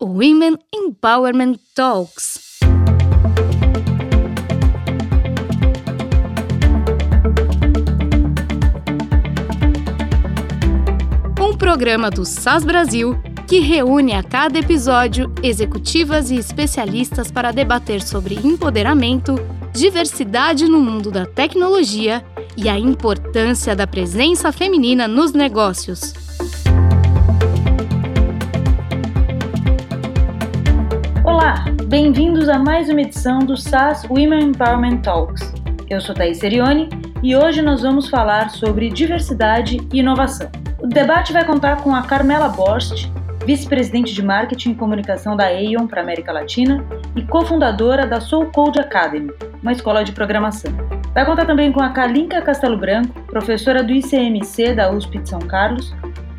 Women Empowerment Talks. Um programa do SAS Brasil que reúne a cada episódio executivas e especialistas para debater sobre empoderamento, diversidade no mundo da tecnologia e a importância da presença feminina nos negócios. Bem-vindos a mais uma edição do SAS Women Empowerment Talks. Eu sou Thais Serioni e hoje nós vamos falar sobre diversidade e inovação. O debate vai contar com a Carmela Borst, vice-presidente de marketing e comunicação da Aeon para América Latina e cofundadora da Soul Code Academy, uma escola de programação. Vai contar também com a Kalinka Castelo Branco, professora do ICMC da USP de São Carlos,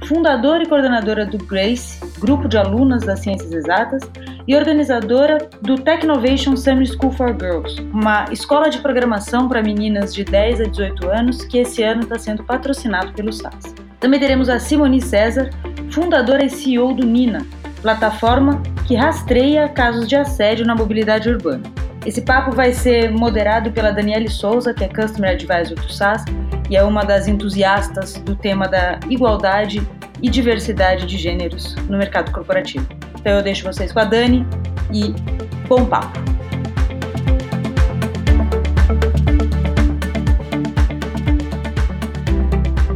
fundadora e coordenadora do GRACE, grupo de alunas das ciências exatas, e organizadora do Technovation Summer School for Girls, uma escola de programação para meninas de 10 a 18 anos que esse ano está sendo patrocinado pelo SAS. Também teremos a Simone César, fundadora e CEO do Nina, plataforma que rastreia casos de assédio na mobilidade urbana. Esse papo vai ser moderado pela Daniele Souza, que é Customer Advisor do SAS e é uma das entusiastas do tema da igualdade e diversidade de gêneros no mercado corporativo. Então eu deixo vocês com a Dani e bom papo!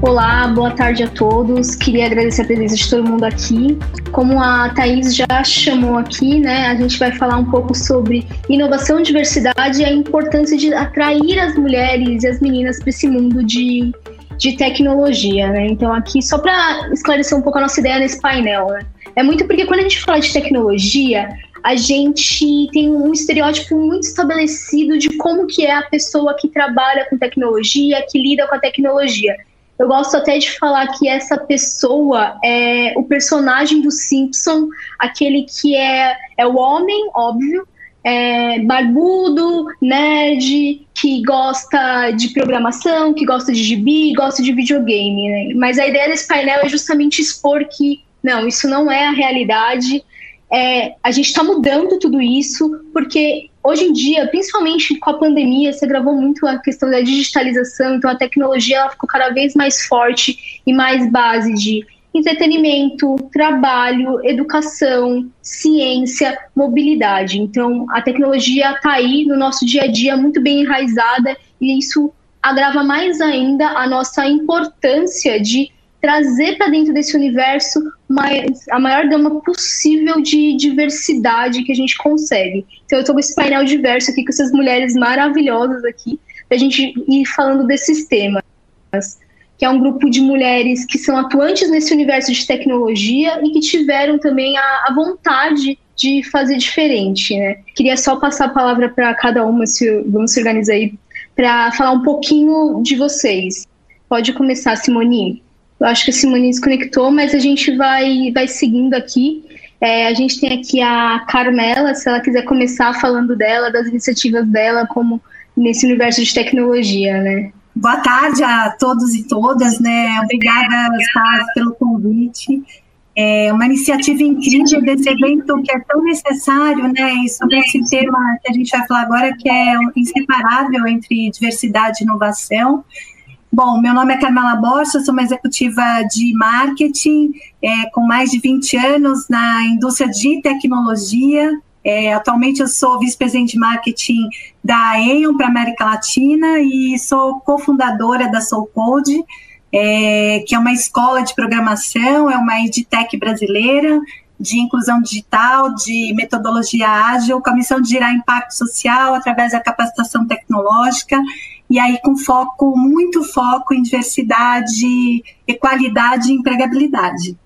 Olá, boa tarde a todos. Queria agradecer a presença de todo mundo aqui. Como a Thaís já chamou aqui, né, a gente vai falar um pouco sobre inovação diversidade e a importância de atrair as mulheres e as meninas para esse mundo de, de tecnologia, né? Então, aqui, só para esclarecer um pouco a nossa ideia nesse painel, né? É muito porque quando a gente fala de tecnologia, a gente tem um estereótipo muito estabelecido de como que é a pessoa que trabalha com tecnologia, que lida com a tecnologia. Eu gosto até de falar que essa pessoa é o personagem do Simpson, aquele que é, é o homem, óbvio, é barbudo, nerd, que gosta de programação, que gosta de gibi, gosta de videogame. Né? Mas a ideia desse painel é justamente expor que não, isso não é a realidade. É, a gente está mudando tudo isso porque hoje em dia, principalmente com a pandemia, você gravou muito a questão da digitalização, então a tecnologia ela ficou cada vez mais forte e mais base de entretenimento, trabalho, educação, ciência, mobilidade. Então, a tecnologia está aí no nosso dia a dia muito bem enraizada e isso agrava mais ainda a nossa importância de trazer para dentro desse universo mais, a maior gama possível de diversidade que a gente consegue. Então, eu estou com esse painel diverso aqui com essas mulheres maravilhosas aqui, para a gente ir falando desses temas. Que é um grupo de mulheres que são atuantes nesse universo de tecnologia e que tiveram também a, a vontade de fazer diferente, né? Queria só passar a palavra para cada uma, se, vamos se organizar aí, para falar um pouquinho de vocês. Pode começar, Simone. Eu acho que a Simone desconectou, mas a gente vai, vai seguindo aqui. É, a gente tem aqui a Carmela, se ela quiser começar falando dela, das iniciativas dela, como nesse universo de tecnologia, né? Boa tarde a todos e todas, né? Obrigada, Stas, pelo convite. É uma iniciativa incrível desse evento que é tão necessário, né? E sobre esse tema que a gente vai falar agora, que é inseparável entre diversidade e inovação. Bom, meu nome é Carmela Borges, sou uma executiva de marketing é, com mais de 20 anos na indústria de tecnologia. É, atualmente eu sou vice-presidente de marketing da Aeon para América Latina e sou cofundadora da SoulCode, é, que é uma escola de programação, é uma edtech brasileira de inclusão digital, de metodologia ágil, com a missão de gerar impacto social através da capacitação tecnológica e aí com foco, muito foco em diversidade, equalidade e empregabilidade.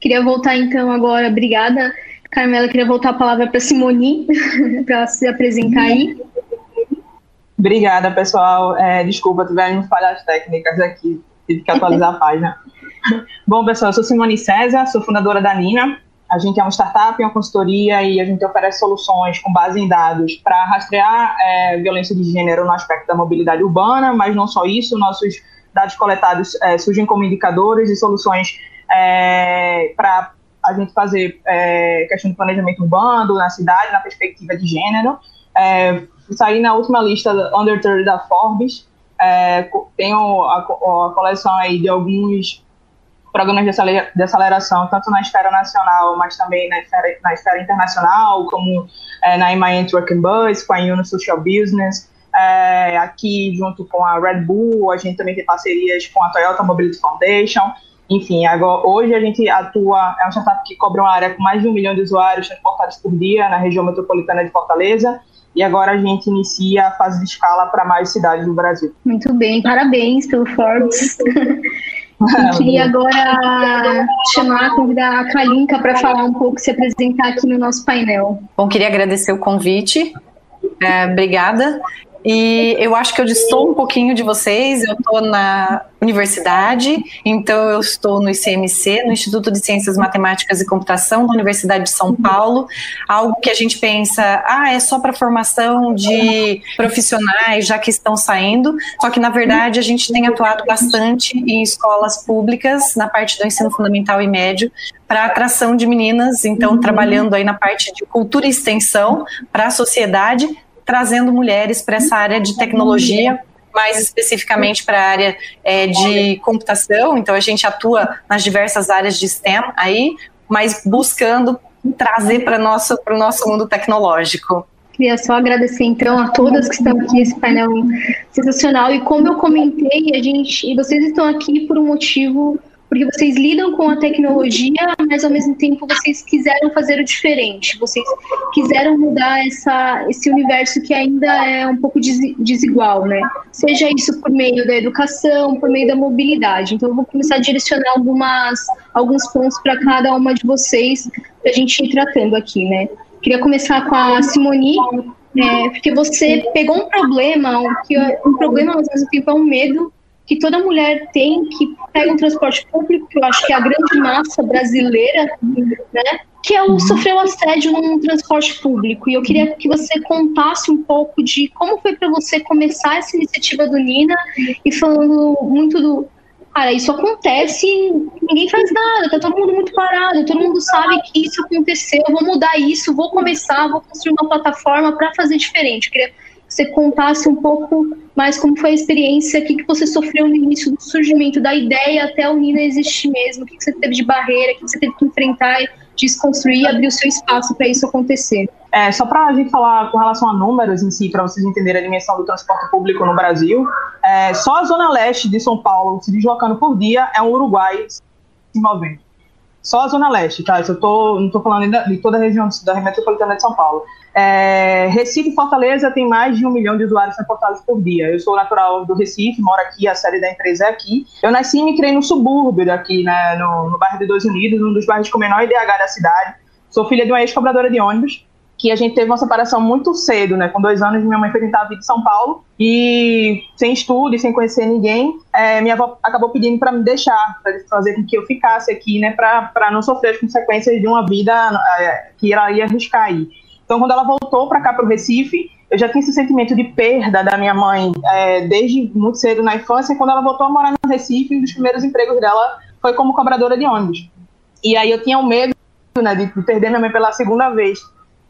Queria voltar então agora, obrigada, Carmela, queria voltar a palavra para Simone, para ela se apresentar aí. Obrigada, pessoal. É, desculpa, tivemos falhas técnicas aqui, tive que atualizar a página. Bom, pessoal, eu sou Simone César, sou fundadora da Nina, a gente é uma startup, uma consultoria e a gente oferece soluções com base em dados para rastrear é, violência de gênero no aspecto da mobilidade urbana, mas não só isso, nossos dados coletados é, surgem como indicadores e soluções é, para a gente fazer é, questão de planejamento urbano na cidade, na perspectiva de gênero. É, saí na última lista Under 30 da Forbes. É, tenho a, a, coleção aí de alguns programas de aceleração, tanto na esfera nacional, mas também na esfera, na esfera internacional, como é, na My Network Bus, com a Uno Social Business. É, aqui, junto com a Red Bull, a gente também tem parcerias com a Toyota Mobility Foundation. Enfim, agora, hoje a gente atua, é uma startup que cobre uma área com mais de um milhão de usuários transportados por dia na região metropolitana de Fortaleza. E agora a gente inicia a fase de escala para mais cidades do Brasil. Muito bem, parabéns pelo Forbes. Eu queria agora chamar, convidar a Kalinka para falar um pouco, se apresentar aqui no nosso painel. Bom, queria agradecer o convite. É, obrigada. E eu acho que eu estou um pouquinho de vocês. Eu estou na universidade, então eu estou no ICMC, no Instituto de Ciências Matemáticas e Computação da Universidade de São Paulo. Algo que a gente pensa, ah, é só para formação de profissionais já que estão saindo. Só que na verdade a gente tem atuado bastante em escolas públicas na parte do ensino fundamental e médio para atração de meninas. Então trabalhando aí na parte de cultura e extensão para a sociedade trazendo mulheres para essa área de tecnologia, mais especificamente para a área é, de computação. Então, a gente atua nas diversas áreas de STEM aí, mas buscando trazer para o nosso, nosso mundo tecnológico. Queria só agradecer então a todas que estão aqui nesse painel sensacional. E como eu comentei, a gente, e vocês estão aqui por um motivo porque vocês lidam com a tecnologia, mas ao mesmo tempo vocês quiseram fazer o diferente, vocês quiseram mudar essa, esse universo que ainda é um pouco desigual, né? Seja isso por meio da educação, por meio da mobilidade. Então eu vou começar a direcionar algumas, alguns pontos para cada uma de vocês, para a gente ir tratando aqui, né? Queria começar com a Simoni, é, porque você pegou um problema, um problema, mas ao mesmo tempo é um medo que toda mulher tem que pega um transporte público, que eu acho que é a grande massa brasileira, né? Que é o uhum. sofreu assédio num transporte público. E eu queria que você contasse um pouco de como foi para você começar essa iniciativa do Nina e falando muito do cara, isso acontece ninguém faz nada, tá todo mundo muito parado, todo mundo sabe que isso aconteceu, vou mudar isso, vou começar, vou construir uma plataforma para fazer diferente. Eu queria você contasse um pouco mais como foi a experiência, o que, que você sofreu no início do surgimento da ideia até o Nina existir mesmo, o que, que você teve de barreira, o que, que você teve que enfrentar, desconstruir e abrir o seu espaço para isso acontecer. É, só para a gente falar com relação a números em si, para vocês entenderem a dimensão do transporte público no Brasil, é, só a zona leste de São Paulo se deslocando por dia é um Uruguai se movendo. Só a zona leste, tá? Isso eu tô, não estou falando de toda a região da metropolitana de São Paulo. É, Recife e Fortaleza tem mais de um milhão de usuários transportados por dia. Eu sou natural do Recife, moro aqui, a sede da empresa é aqui. Eu nasci e me criei no subúrbio daqui, né, no, no bairro de Dois Unidos, um dos bairros com menor IDH da cidade. Sou filha de uma ex-cobradora de ônibus, que a gente teve uma separação muito cedo, né? Com dois anos, minha mãe foi tentar vir de São Paulo e sem estudo e sem conhecer ninguém, é, minha avó acabou pedindo para me deixar, para fazer com que eu ficasse aqui, né? Para não sofrer as consequências de uma vida é, que ela ia arriscar aí. Então, quando ela voltou para cá, para o Recife, eu já tinha esse sentimento de perda da minha mãe é, desde muito cedo na infância. Quando ela voltou a morar no Recife, um dos primeiros empregos dela foi como cobradora de ônibus. E aí eu tinha o medo né, de perder minha mãe pela segunda vez,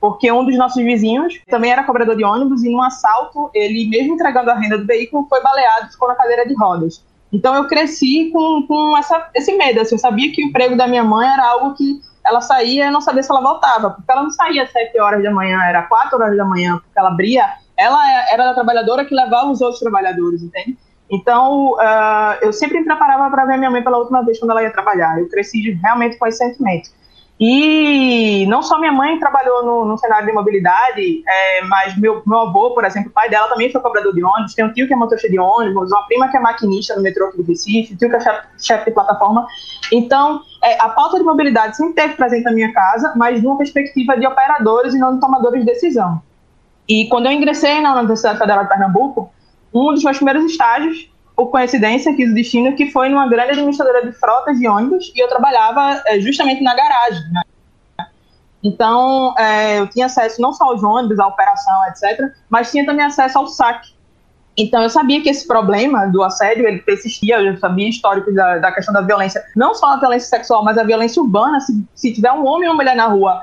porque um dos nossos vizinhos também era cobrador de ônibus e num assalto, ele, mesmo entregando a renda do veículo, foi baleado e ficou na cadeira de rodas. Então eu cresci com, com essa, esse medo. Assim, eu sabia que o emprego da minha mãe era algo que ela saía e não sabia se ela voltava, porque ela não saía às 7 horas da manhã, era 4 horas da manhã, porque ela abria, ela era a trabalhadora que levava os outros trabalhadores, entende? Então, uh, eu sempre me preparava para ver minha mãe pela última vez quando ela ia trabalhar. Eu cresci realmente com esse sentimento. E não só minha mãe trabalhou no, no cenário de mobilidade, é, mas meu, meu avô, por exemplo, o pai dela também foi cobrador de ônibus, tem um tio que é motorista de ônibus, uma prima que é maquinista no metrô aqui do Recife, tio que é chefe, de plataforma. Então, é, a pauta de mobilidade sempre teve presente na minha casa, mas numa perspectiva de operadores e não de tomadores de decisão. E quando eu ingressei na Universidade Federal de Pernambuco, um dos meus primeiros estágios por coincidência, quis o destino que foi numa grande administradora de frotas de ônibus e eu trabalhava é, justamente na garagem. Né? Então, é, eu tinha acesso não só aos ônibus, à operação, etc., mas tinha também acesso ao saque. Então, eu sabia que esse problema do assédio, ele persistia, eu sabia histórico da, da questão da violência, não só a violência sexual, mas a violência urbana, se, se tiver um homem ou uma mulher na rua,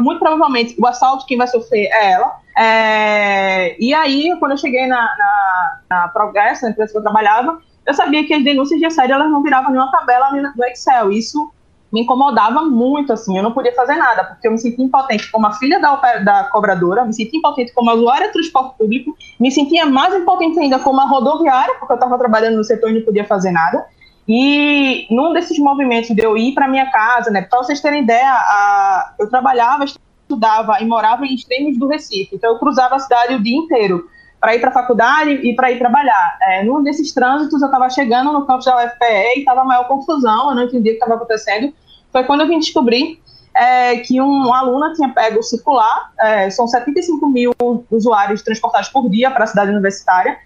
muito provavelmente o assalto quem vai sofrer é ela. É, e aí, quando eu cheguei na, na, na Progresso, na empresa que eu trabalhava, eu sabia que as denúncias de assédio elas não viravam nenhuma tabela no Excel. Isso me incomodava muito, assim, eu não podia fazer nada, porque eu me sentia impotente como a filha da, da cobradora, me sentia impotente como a usuária de transporte público, me sentia mais impotente ainda como a rodoviária, porque eu estava trabalhando no setor e não podia fazer nada. E num desses movimentos de eu ir para minha casa, né, para vocês terem ideia, a, eu trabalhava, estudava e morava em extremos do Recife, então eu cruzava a cidade o dia inteiro para ir para a faculdade e para ir trabalhar. É, num desses trânsitos, eu estava chegando no campus da UFPE e estava maior confusão, eu não entendia o que estava acontecendo. Foi quando eu vim descobrir é, que um aluna tinha pego circular, é, são 75 mil usuários transportados por dia para a cidade universitária.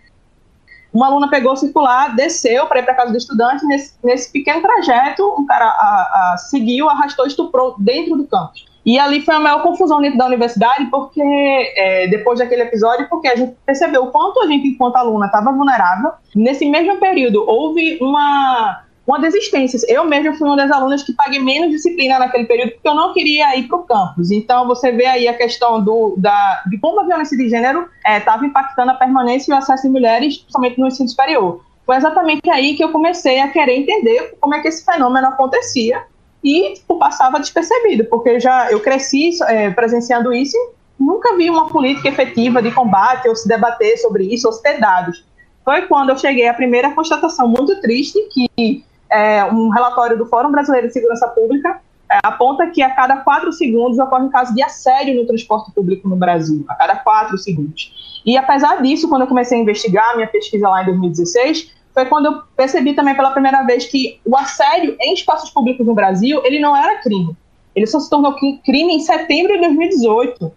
Uma aluna pegou o circular, desceu para ir para casa do estudante, nesse, nesse pequeno trajeto, um cara a, a, seguiu, arrastou, estuprou dentro do campus. E ali foi a maior confusão dentro da universidade, porque é, depois daquele episódio, porque a gente percebeu o quanto a gente, enquanto aluna, estava vulnerável. Nesse mesmo período, houve uma, uma desistência. Eu mesma fui uma das alunas que paguei menos disciplina naquele período, porque eu não queria ir para o campus. Então, você vê aí a questão do, da, de como a violência de gênero estava é, impactando a permanência e o acesso de mulheres, principalmente no ensino superior. Foi exatamente aí que eu comecei a querer entender como é que esse fenômeno acontecia e tipo, passava despercebido, porque já eu cresci é, presenciando isso e nunca vi uma política efetiva de combate ou se debater sobre isso ou se ter dados. Foi quando eu cheguei à primeira constatação muito triste que é, um relatório do Fórum Brasileiro de Segurança Pública é, aponta que a cada quatro segundos ocorre um caso de assédio no transporte público no Brasil, a cada quatro segundos. E apesar disso, quando eu comecei a investigar minha pesquisa lá em 2016, foi quando eu percebi também pela primeira vez que o assédio em espaços públicos no Brasil, ele não era crime. Ele só se tornou crime em setembro de 2018.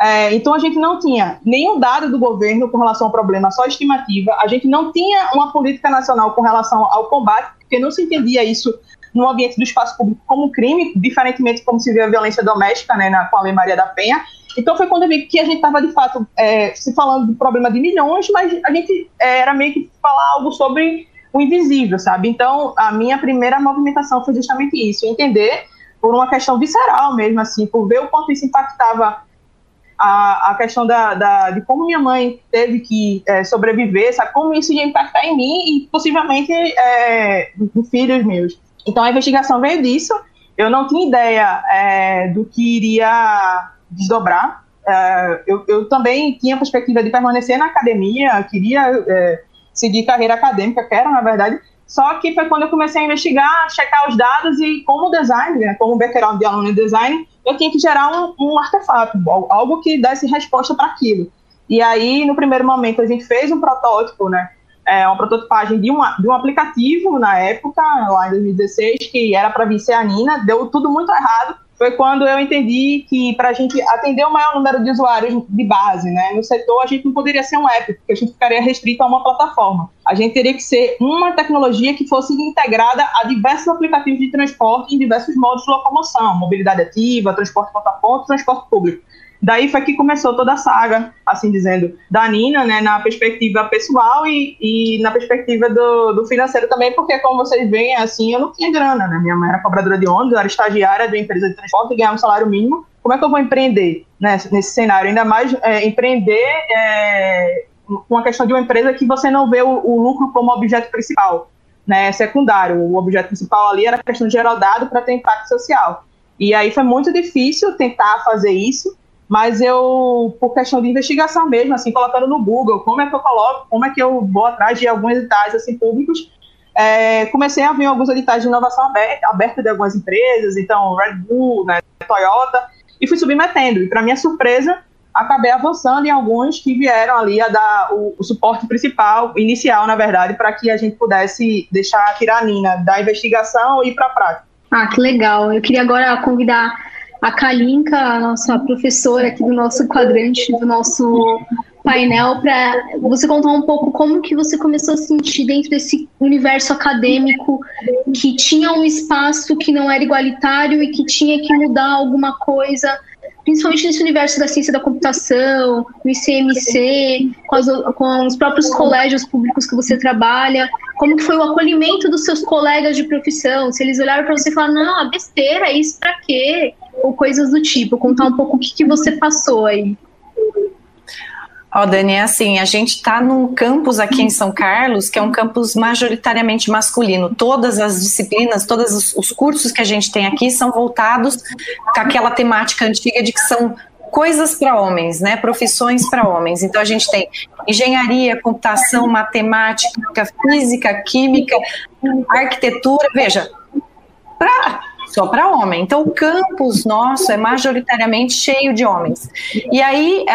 É, então a gente não tinha nenhum dado do governo com relação ao problema, só estimativa. A gente não tinha uma política nacional com relação ao combate, porque não se entendia isso no ambiente do espaço público como crime, diferentemente como se vê a violência doméstica, né, na, com a Lei Maria da Penha. Então foi quando eu vi que a gente estava, de fato, é, se falando do problema de milhões, mas a gente é, era meio que falar algo sobre o invisível, sabe? Então, a minha primeira movimentação foi justamente isso, entender por uma questão visceral mesmo, assim, por ver o quanto isso impactava a, a questão da, da, de como minha mãe teve que é, sobreviver, sabe? Como isso ia impactar em mim e possivelmente é, em filhos meus. Então, a investigação veio disso. Eu não tinha ideia é, do que iria desdobrar. É, eu, eu, também tinha a perspectiva de permanecer na academia, queria é, seguir carreira acadêmica, quero, na verdade, só que foi quando eu comecei a investigar, checar os dados e como designer, né, como background de aluno em design, eu tinha que gerar um, um artefato, algo que desse resposta para aquilo. E aí, no primeiro momento, a gente fez um protótipo, né, é, uma prototipagem de, uma, de um aplicativo na época, lá em 2016, que era para vir ser a Nina, deu tudo muito errado, foi quando eu entendi que para a gente atender o maior número de usuários de base, né, no setor, a gente não poderia ser um app, porque a gente ficaria restrito a uma plataforma. A gente teria que ser uma tecnologia que fosse integrada a diversos aplicativos de transporte em diversos modos de locomoção, mobilidade ativa, transporte ponto a ponto, transporte público. Daí foi que começou toda a saga, assim dizendo, da Nina, né, na perspectiva pessoal e, e na perspectiva do, do, financeiro também, porque como vocês veem, assim, eu não tinha grana, né, minha mãe era cobradora de ônibus, era estagiária de uma empresa de transporte ganhava um salário mínimo, como é que eu vou empreender né, nesse cenário? Ainda mais é, empreender é, com a questão de uma empresa que você não vê o, o lucro como objeto principal, né, secundário, o objeto principal ali era a questão de gerar dado para ter impacto social. E aí foi muito difícil tentar fazer isso, mas eu, por questão de investigação mesmo, assim, colocando no Google, como é que eu coloco, como é que eu vou atrás de alguns editais, assim, públicos, é, comecei a ver alguns editais de inovação aberta, aberta de algumas empresas, então, Red Bull, né, Toyota, e fui submetendo, e para minha surpresa, acabei avançando em alguns que vieram ali a dar o, o suporte principal, inicial, na verdade, para que a gente pudesse deixar a tiranina da investigação e para a prática. Ah, que legal. Eu queria agora convidar a Kalinka, a nossa professora aqui do nosso quadrante, do nosso painel, para você contar um pouco como que você começou a sentir dentro desse universo acadêmico que tinha um espaço que não era igualitário e que tinha que mudar alguma coisa principalmente nesse universo da ciência da computação, no ICMC, com, as, com os próprios colégios públicos que você trabalha, como que foi o acolhimento dos seus colegas de profissão, se eles olharam para você e falaram, não, besteira, isso para quê? Ou coisas do tipo, contar um pouco o que, que você passou aí. Ó, oh, Dani, é assim, a gente está num campus aqui em São Carlos, que é um campus majoritariamente masculino. Todas as disciplinas, todos os, os cursos que a gente tem aqui são voltados com aquela temática antiga de que são coisas para homens, né? Profissões para homens. Então a gente tem engenharia, computação, matemática, física, química, arquitetura. Veja, para só para homem. Então, o campus nosso é majoritariamente cheio de homens. E aí,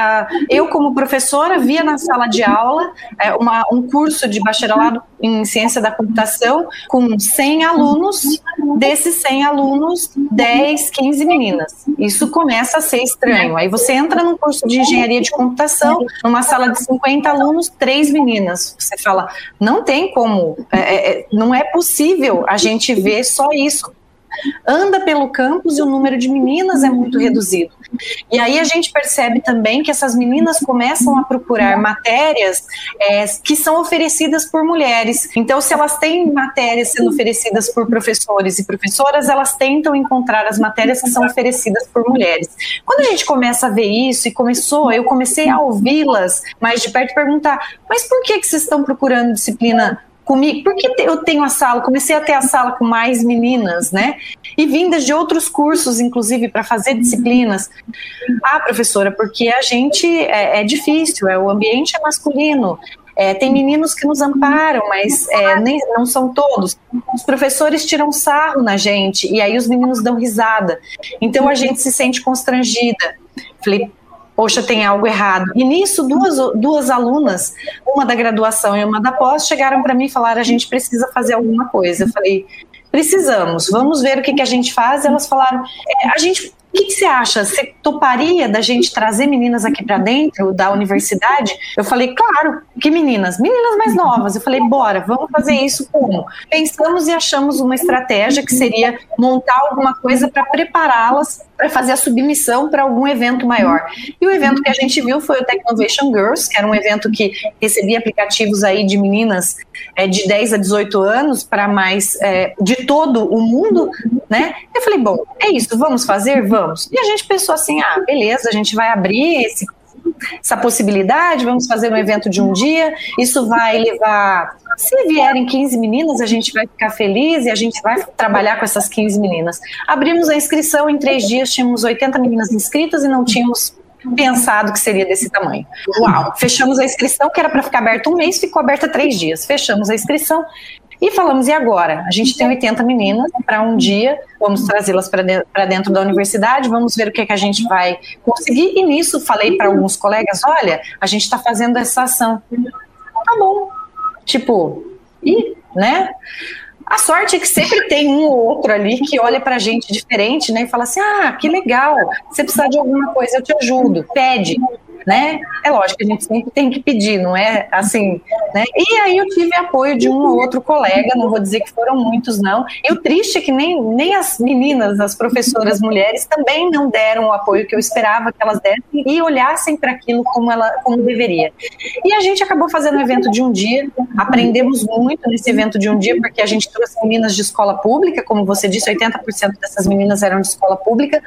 eu, como professora, via na sala de aula é, uma, um curso de bacharelado em ciência da computação com 100 alunos, desses 100 alunos, 10, 15 meninas. Isso começa a ser estranho. Aí você entra num curso de engenharia de computação, numa sala de 50 alunos, três meninas. Você fala, não tem como, é, é, não é possível a gente ver só isso anda pelo campus e o número de meninas é muito reduzido. E aí a gente percebe também que essas meninas começam a procurar matérias é, que são oferecidas por mulheres. Então, se elas têm matérias sendo oferecidas por professores e professoras, elas tentam encontrar as matérias que são oferecidas por mulheres. Quando a gente começa a ver isso e começou, eu comecei a ouvi-las mais de perto e perguntar: mas por que, que vocês estão procurando disciplina comigo, porque eu tenho a sala, comecei a ter a sala com mais meninas, né? E vindas de outros cursos, inclusive, para fazer disciplinas. Ah, professora, porque a gente é, é difícil, é, o ambiente é masculino. É, tem meninos que nos amparam, mas é, nem, não são todos. Os professores tiram sarro na gente e aí os meninos dão risada. Então a gente se sente constrangida. Falei, poxa, tem algo errado. E nisso, duas, duas alunas, uma da graduação e uma da pós, chegaram para mim e falaram: a gente precisa fazer alguma coisa. Eu falei: precisamos, vamos ver o que, que a gente faz. Elas falaram: é, a gente o que, você acha? Você toparia da gente trazer meninas aqui para dentro da universidade? Eu falei, claro, que meninas? Meninas mais novas. Eu falei, bora, vamos fazer isso como? Pensamos e achamos uma estratégia que seria montar alguma coisa para prepará-las para fazer a submissão para algum evento maior. E o evento que a gente viu foi o Technovation Girls, que era um evento que recebia aplicativos aí de meninas é, de 10 a 18 anos para mais é, de todo o mundo, né? Eu falei, bom, é isso, vamos fazer? Vamos vamos. E a gente pensou assim: ah, beleza, a gente vai abrir esse, essa possibilidade, vamos fazer um evento de um dia, isso vai levar. Se vierem 15 meninas, a gente vai ficar feliz e a gente vai trabalhar com essas 15 meninas. Abrimos a inscrição, em três dias tínhamos 80 meninas inscritas e não tínhamos pensado que seria desse tamanho. Uau! Fechamos a inscrição, que era para ficar aberta um mês, ficou aberta três dias. Fechamos a inscrição e falamos, e agora? A gente tem 80 meninas para um dia, vamos trazê-las para dentro, dentro da universidade, vamos ver o que, é que a gente vai conseguir. E nisso falei para alguns colegas: olha, a gente está fazendo essa ação. Tá bom. Tipo, e, né? A sorte é que sempre tem um ou outro ali que olha pra gente diferente, né? E fala assim: ah, que legal, se precisar de alguma coisa, eu te ajudo. Pede né? É lógico que a gente sempre tem que pedir, não é assim, né? E aí eu tive apoio de um ou outro colega, não vou dizer que foram muitos, não. E o triste é que nem, nem as meninas, as professoras mulheres, também não deram o apoio que eu esperava que elas dessem e olhassem para aquilo como ela como deveria. E a gente acabou fazendo um evento de um dia, aprendemos muito nesse evento de um dia, porque a gente trouxe meninas de escola pública, como você disse, 80% dessas meninas eram de escola pública,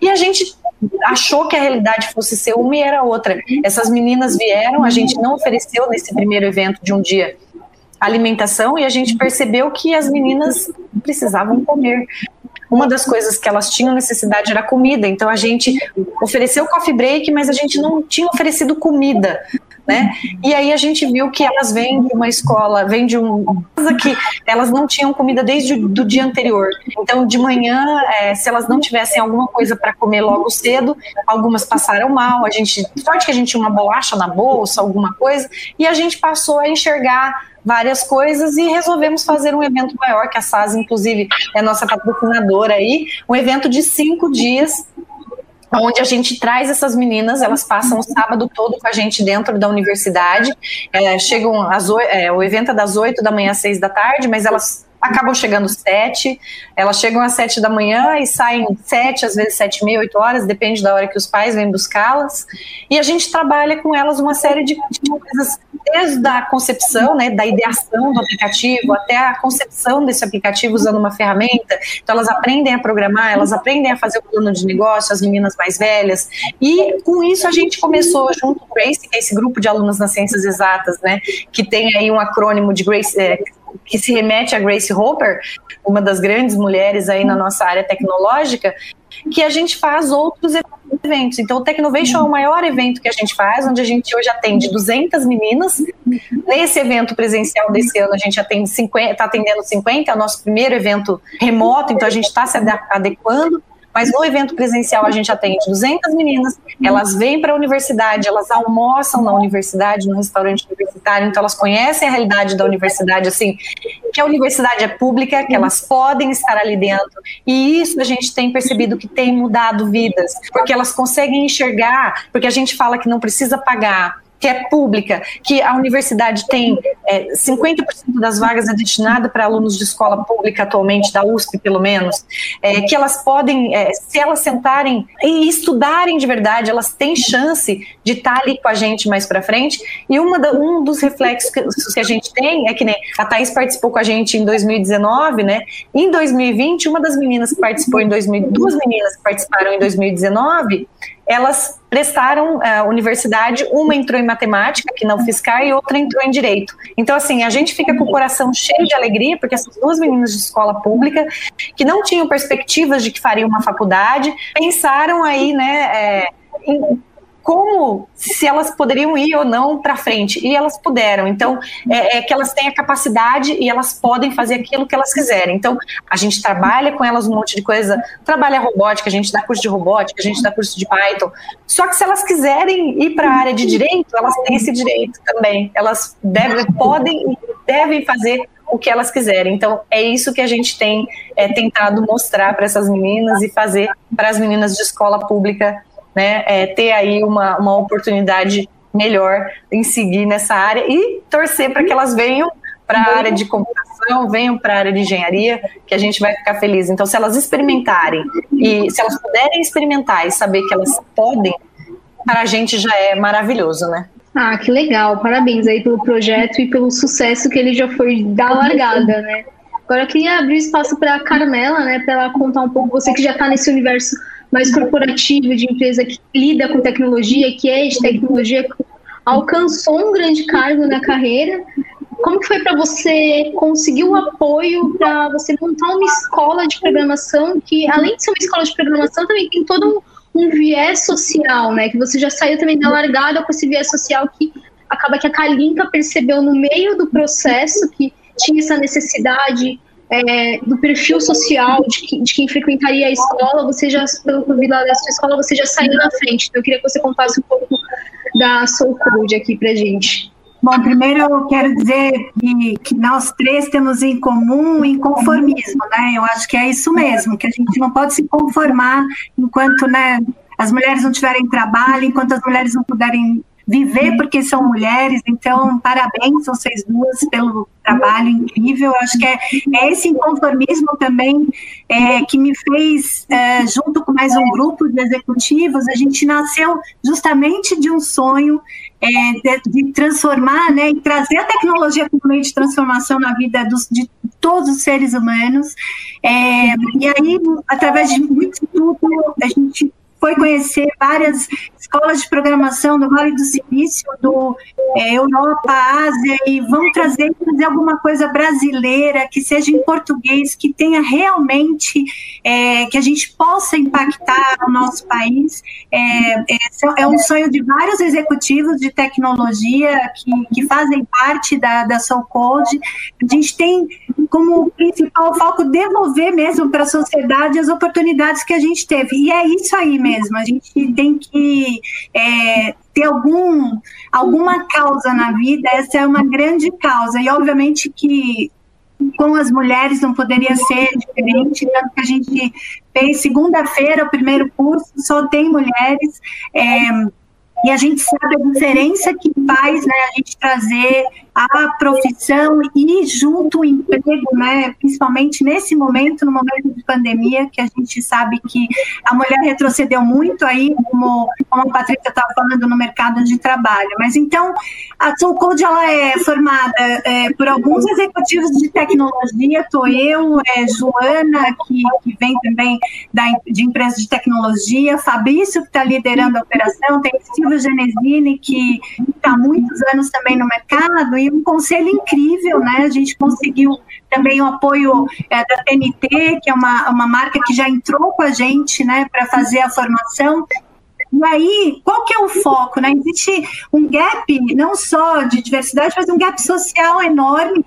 e a gente achou que a realidade fosse ser uma e era outra. Essas meninas vieram, a gente não ofereceu nesse primeiro evento de um dia alimentação e a gente percebeu que as meninas precisavam comer. Uma das coisas que elas tinham necessidade era comida, então a gente ofereceu coffee break, mas a gente não tinha oferecido comida né? E aí a gente viu que elas vêm de uma escola, vêm de um que elas não tinham comida desde o dia anterior. Então, de manhã, é, se elas não tivessem alguma coisa para comer logo cedo, algumas passaram mal. A gente, sorte que a gente tinha uma bolacha na bolsa, alguma coisa, e a gente passou a enxergar várias coisas e resolvemos fazer um evento maior, que a SAS, inclusive, é nossa patrocinadora aí, um evento de cinco dias onde a gente traz essas meninas, elas passam o sábado todo com a gente dentro da universidade, é, chegam às é, o evento é das 8 da manhã às 6 da tarde, mas elas acabam chegando sete, elas chegam às sete da manhã e saem sete, às vezes sete e meia, oito horas, depende da hora que os pais vêm buscá-las, e a gente trabalha com elas uma série de coisas, desde a concepção, né, da ideação do aplicativo, até a concepção desse aplicativo usando uma ferramenta, então elas aprendem a programar, elas aprendem a fazer o plano de negócio, as meninas mais velhas, e com isso a gente começou junto com o Grace, que é esse grupo de alunas nas ciências exatas, né, que tem aí um acrônimo de Grace, é, que se remete a Grace Hopper, uma das grandes mulheres aí na nossa área tecnológica, que a gente faz outros eventos. Então, o Tecnovation é o maior evento que a gente faz, onde a gente hoje atende 200 meninas. Nesse evento presencial desse ano, a gente atende 50, está atendendo 50, é o nosso primeiro evento remoto, então a gente está se adequando. Mas no evento presencial a gente atende 200 meninas, elas vêm para a universidade, elas almoçam na universidade, no restaurante universitário, então elas conhecem a realidade da universidade, assim, que a universidade é pública, que elas podem estar ali dentro. E isso a gente tem percebido que tem mudado vidas, porque elas conseguem enxergar, porque a gente fala que não precisa pagar que é pública, que a universidade tem é, 50% das vagas é destinada para alunos de escola pública atualmente, da USP pelo menos, é, que elas podem, é, se elas sentarem e estudarem de verdade, elas têm chance de estar ali com a gente mais para frente. E uma da, um dos reflexos que, que, a gente tem é que né, a Thais participou com a gente em 2019, né? Em 2020, uma das meninas que participou em 2000, duas meninas que participaram em 2019 elas prestaram a uh, universidade, uma entrou em matemática, que não fiscal, e outra entrou em direito. Então, assim, a gente fica com o coração cheio de alegria, porque essas duas meninas de escola pública, que não tinham perspectivas de que fariam uma faculdade, pensaram aí, né, é, em como se elas poderiam ir ou não para frente e elas puderam. Então é, é, que elas têm a capacidade e elas podem fazer aquilo que elas quiserem. Então a gente trabalha com elas um monte de coisa, trabalha robótica, a gente dá curso de robótica, a gente dá curso de Python. Só que se elas quiserem ir para a área de direito, elas têm esse direito também. Elas devem, podem e devem fazer o que elas quiserem. Então, é isso que a gente tem é, tentado mostrar para essas meninas e fazer para as meninas de escola pública né, é, ter aí uma, uma oportunidade melhor em seguir nessa área e torcer para que elas venham para a área de computação, venham para a área de engenharia, que a gente vai ficar feliz. Então, se elas experimentarem e se elas puderem experimentar e saber que elas podem, para a gente já é maravilhoso, né? Ah, que legal. Parabéns aí pelo projeto e pelo sucesso que ele já foi da largada, né? Agora eu queria abrir espaço para a Carmela, né, para ela contar um pouco, você que já está nesse universo mais corporativo, de empresa que lida com tecnologia, que é de tecnologia, alcançou um grande cargo na carreira. Como foi para você conseguir o apoio para você montar uma escola de programação que, além de ser uma escola de programação, também tem todo um, um viés social, né? Que você já saiu também da largada com esse viés social que acaba que a Kalinka percebeu no meio do processo que tinha essa necessidade é, do perfil social de, de, quem frequentaria a escola, você já, pelo que lá da sua escola, você já saiu na frente. Então, eu queria que você contasse um pouco da Soul Code aqui pra gente. Bom, primeiro eu quero dizer que, que, nós três temos em comum o inconformismo, né? Eu acho que é isso mesmo, que a gente não pode se conformar enquanto né, as mulheres não tiverem trabalho, enquanto as mulheres não puderem viver porque são mulheres. Então, parabéns vocês duas pelo trabalho incrível. Eu acho que é, é esse inconformismo também é, que me fez, é, junto com mais um grupo de executivos, a gente nasceu justamente de um sonho é, de, de, transformar né, e trazer a tecnologia como meio de transformação na vida dos, de todos os seres humanos. É, e aí, através de muito estudo, a gente foi conhecer várias escolas de programação do Vale do Silício, do é, Europa, Ásia, e vamos trazer, trazer alguma coisa brasileira, que seja em português, que tenha realmente, é, que a gente possa impactar o nosso país. É, é, é um sonho de vários executivos de tecnologia que, que fazem parte da, da Soul Code. A gente tem como principal foco devolver mesmo para a sociedade as oportunidades que a gente teve. E é isso aí mesmo, a gente tem que é, ter algum, alguma causa na vida, essa é uma grande causa. E obviamente que com as mulheres não poderia ser diferente, tanto que a gente fez segunda-feira o primeiro curso, só tem mulheres. É, e a gente sabe a diferença que faz né, a gente trazer a profissão e junto o emprego, né, principalmente nesse momento, no momento de pandemia, que a gente sabe que a mulher retrocedeu muito aí, como, como a Patrícia estava falando, no mercado de trabalho. Mas então, a Soul Code ela é formada é, por alguns executivos de tecnologia, estou eu, é, Joana, que, que vem também da, de empresa de tecnologia, Fabrício, que está liderando a operação, tem Silvio Genesini, que está há muitos anos também no mercado, e um conselho incrível, né? A gente conseguiu também o apoio é, da TNT, que é uma, uma marca que já entrou com a gente, né, para fazer a formação. E aí, qual que é o foco? Né? Existe um gap, não só de diversidade, mas um gap social enorme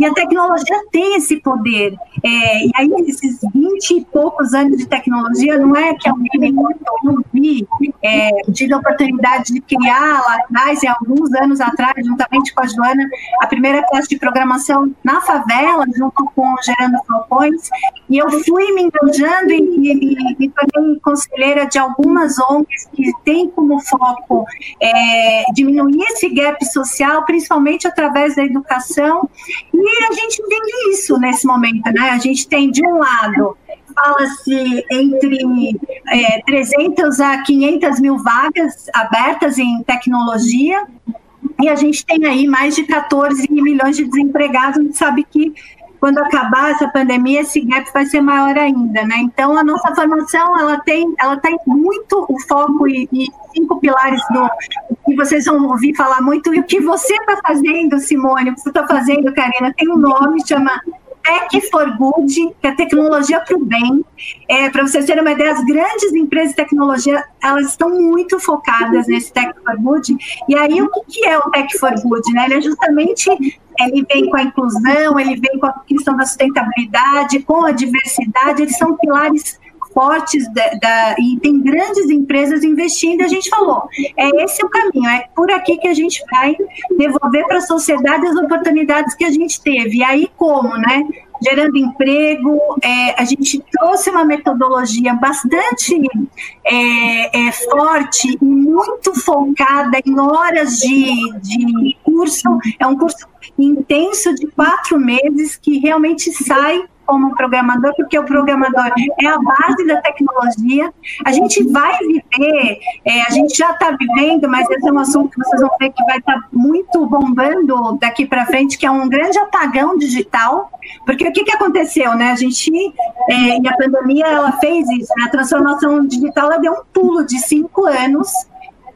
e a tecnologia tem esse poder. É, e aí, esses 20 e poucos anos de tecnologia, não é que alguém me contou, eu vi, é, tive a oportunidade de criar lá atrás, e alguns anos atrás, juntamente com a Joana, a primeira classe de programação na favela, junto com Gerando Falcões, e eu fui me engajando e, tornei conselheira de algumas ONGs que têm como foco é, diminuir esse gap social, principalmente através da educação, e e a gente vive isso nesse momento, né? A gente tem, de um lado, fala-se entre é, 300 a 500 mil vagas abertas em tecnologia, e a gente tem aí mais de 14 milhões de desempregados. A gente sabe que quando acabar essa pandemia, esse gap vai ser maior ainda, né? Então, a nossa formação, ela tem, ela tem muito o foco e, e cinco pilares do que vocês vão ouvir falar muito, e o que você está fazendo, Simone, o que você está fazendo, Karina, tem um nome, chama Tech for Good, que é tecnologia para o bem. É, para vocês terem uma ideia, as grandes empresas de tecnologia, elas estão muito focadas nesse Tech for Good. E aí, o que é o Tech for Good? Né? Ele é justamente, ele vem com a inclusão, ele vem com a questão da sustentabilidade, com a diversidade, eles são pilares fortes da, da, e tem grandes empresas investindo. A gente falou, é esse o caminho, é por aqui que a gente vai devolver para a sociedade as oportunidades que a gente teve. E aí como, né? gerando emprego. É, a gente trouxe uma metodologia bastante é, é, forte e muito focada em horas de, de curso. É um curso intenso de quatro meses que realmente sai como programador, porque o programador é a base da tecnologia. A gente vai viver, é, a gente já está vivendo, mas esse é um assunto que vocês vão ver que vai estar tá muito bombando daqui para frente, que é um grande apagão digital. Porque o que, que aconteceu, né? A gente, é, e a pandemia, ela fez isso, né? a transformação digital, ela deu um pulo de cinco anos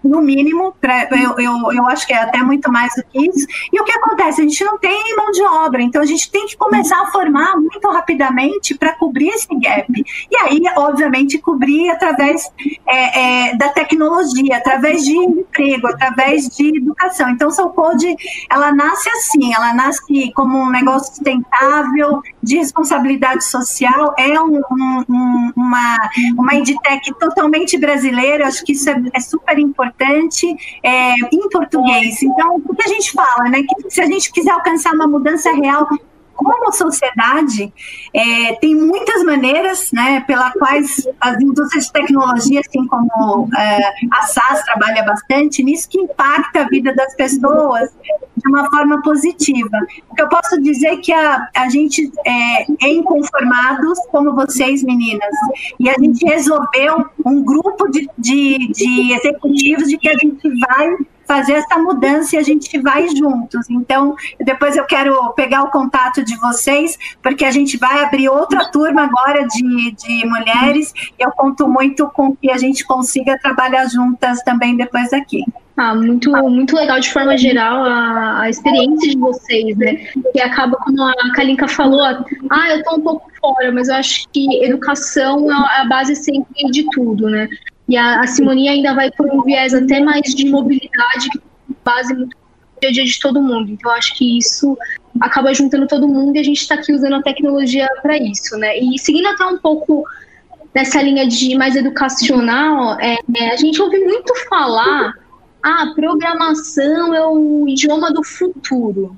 no mínimo, pra, eu, eu, eu acho que é até muito mais do que isso. E o que acontece? A gente não tem mão de obra, então a gente tem que começar a formar muito rapidamente para cobrir esse gap. E aí, obviamente, cobrir através é, é, da tecnologia, através de emprego, através de educação. Então, o Code, ela nasce assim, ela nasce como um negócio sustentável, de responsabilidade social, é um, um, uma, uma edtech totalmente brasileira, acho que isso é, é super importante importante é, em português. Então, o que a gente fala, né? Que se a gente quiser alcançar uma mudança real como sociedade, é, tem muitas maneiras né, pela quais as indústrias de tecnologia, assim como é, a SAS trabalha bastante, nisso que impacta a vida das pessoas de uma forma positiva. O que eu posso dizer é que a, a gente é, é inconformados, como vocês, meninas, e a gente resolveu um grupo de, de, de executivos de que a gente vai fazer essa mudança e a gente vai juntos. Então, depois eu quero pegar o contato de vocês, porque a gente vai abrir outra turma agora de, de mulheres. Eu conto muito com que a gente consiga trabalhar juntas também depois daqui. Ah, muito, muito legal de forma geral a, a experiência de vocês, né? Que acaba, como a Kalinka falou, ah, eu tô um pouco fora, mas eu acho que educação é a base sempre de tudo, né? E a, a Simonia ainda vai por um viés até mais de mobilidade, base muito dia a dia de todo mundo. Então, acho que isso acaba juntando todo mundo e a gente está aqui usando a tecnologia para isso, né? E seguindo até um pouco nessa linha de mais educacional, é, é, a gente ouve muito falar, ah, programação é o idioma do futuro.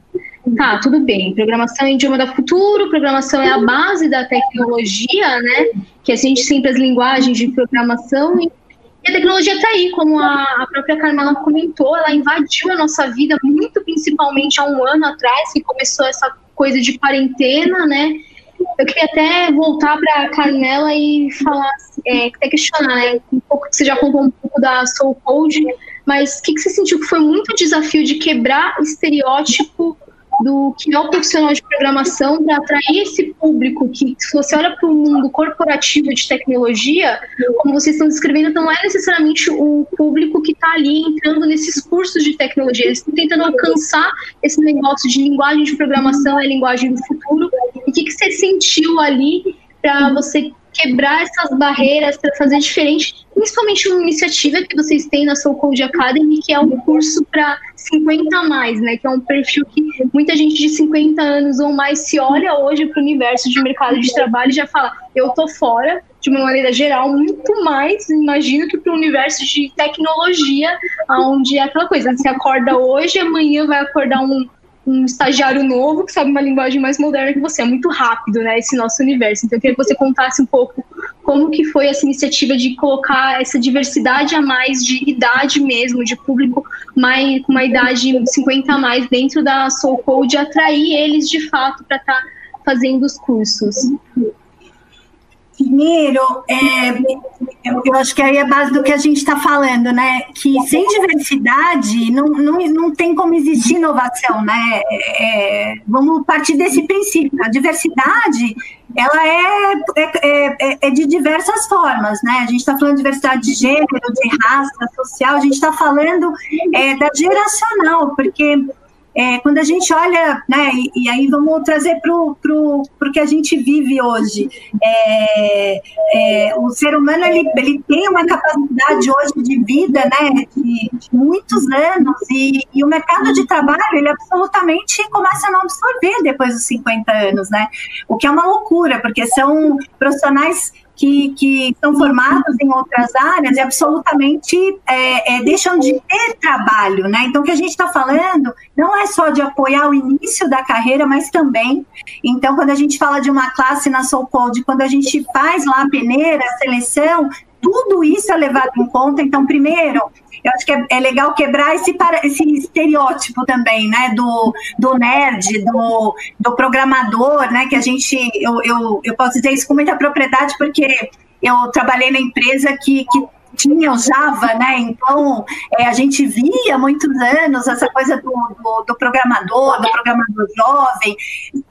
Tá, tudo bem. Programação é idioma do futuro, programação é a base da tecnologia, né? Que a gente sempre as linguagens de programação e tecnologia está aí, como a, a, própria Carmela comentou, ela invadiu a nossa vida muito principalmente há um ano atrás, que começou essa coisa de quarentena, né? Eu queria até voltar para a Carmela e falar, é, até questionar, né? Um pouco você já contou um pouco da Soul Code, mas o que, que você sentiu que foi muito desafio de quebrar estereótipo do que é o profissional de programação para atrair esse público que, se você olha para o mundo corporativo de tecnologia, como vocês estão descrevendo, não é necessariamente o público que está ali entrando nesses cursos de tecnologia. Eles estão tentando alcançar esse negócio de linguagem de programação, é linguagem do futuro. E o que, que você sentiu ali para você quebrar essas barreiras, para fazer diferente, principalmente uma iniciativa que vocês têm na Soul Code Academy, que é um curso para 50 a mais, né? Que é um perfil que muita gente de 50 anos ou mais se olha hoje para o universo de mercado de trabalho e já fala, eu tô fora, de uma maneira geral, muito mais, imagino, que para o universo de tecnologia, onde é aquela coisa, você acorda hoje, amanhã vai acordar um um estagiário novo que sabe uma linguagem mais moderna que você. É muito rápido, né, esse nosso universo. Então, eu queria que você contasse um pouco como que foi essa iniciativa de colocar essa diversidade a mais de idade mesmo, de público mais, com uma idade 50 a mais dentro da Soul Code, atrair eles de fato para estar tá fazendo os cursos. Primeiro, é, eu, acho que aí é a base do que a gente está falando, né? Que sem diversidade não, não, não tem como existir inovação, né? É, vamos partir desse princípio. A diversidade, ela é, é, é, é de diversas formas, né? A gente está falando de diversidade de gênero, de raça, social, a gente está falando é, da geracional, porque é, quando a gente olha, né, e, e aí vamos trazer para o que a gente vive hoje, é, é, o ser humano ele, ele tem uma capacidade hoje de vida né, de, de muitos anos e, e, o mercado de trabalho ele absolutamente começa a não absorver depois dos 50 anos, né? O que é uma loucura, porque são profissionais que, que são formados em outras áreas e absolutamente é, é, deixam de ter trabalho, né? Então, o que a gente está falando não é só de apoiar o início da carreira, mas também. Então, quando a gente fala de uma classe na Soul Code, quando a gente faz lá a peneira, a seleção, tudo isso é levado em conta. Então, primeiro, eu acho que é, é legal quebrar esse, esse estereótipo também, né, do, do nerd, do, do programador, né, que a gente, eu, eu, eu posso dizer isso com muita propriedade, porque eu trabalhei na empresa que, que tinha Java, né? Então é, a gente via muitos anos essa coisa do, do, do, programador, do programador jovem.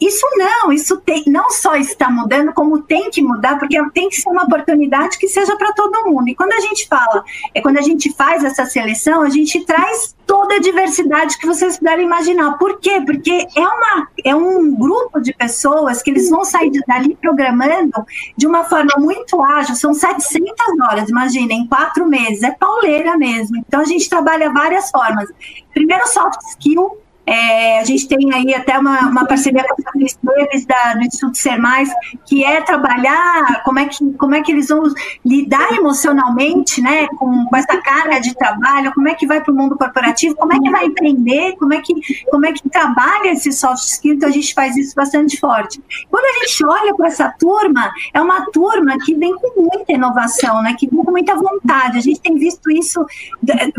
Isso não, isso tem, não só está mudando, como tem que mudar, porque tem que ser uma oportunidade que seja para todo mundo. E quando a gente fala, é quando a gente faz essa seleção, a gente traz toda a diversidade que vocês puderem imaginar. Por quê? Porque é, uma, é um grupo de pessoas que eles vão sair dali programando de uma forma muito ágil, são 700 horas, imaginem, quatro meses, é pauleira mesmo. Então a gente trabalha várias formas. Primeiro, soft skill, é, a gente tem aí até uma, uma parceria com a Fabrício da, do Instituto Ser Mais, que é trabalhar como é que, como é que eles vão lidar emocionalmente né, com, com essa carga de trabalho, como é que vai para o mundo corporativo, como é que vai empreender, como é que, como é que trabalha esse soft skill, então a gente faz isso bastante forte. Quando a gente olha para essa turma, é uma turma que vem com muita inovação, né, que vem com muita vontade. A gente tem visto isso,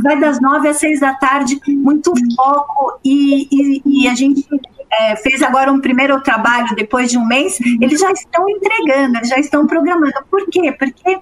vai das nove às seis da tarde, muito foco e e, e, a gente é, fez agora um primeiro trabalho depois de um mês, eles já estão entregando, eles já estão programando. Por quê? Porque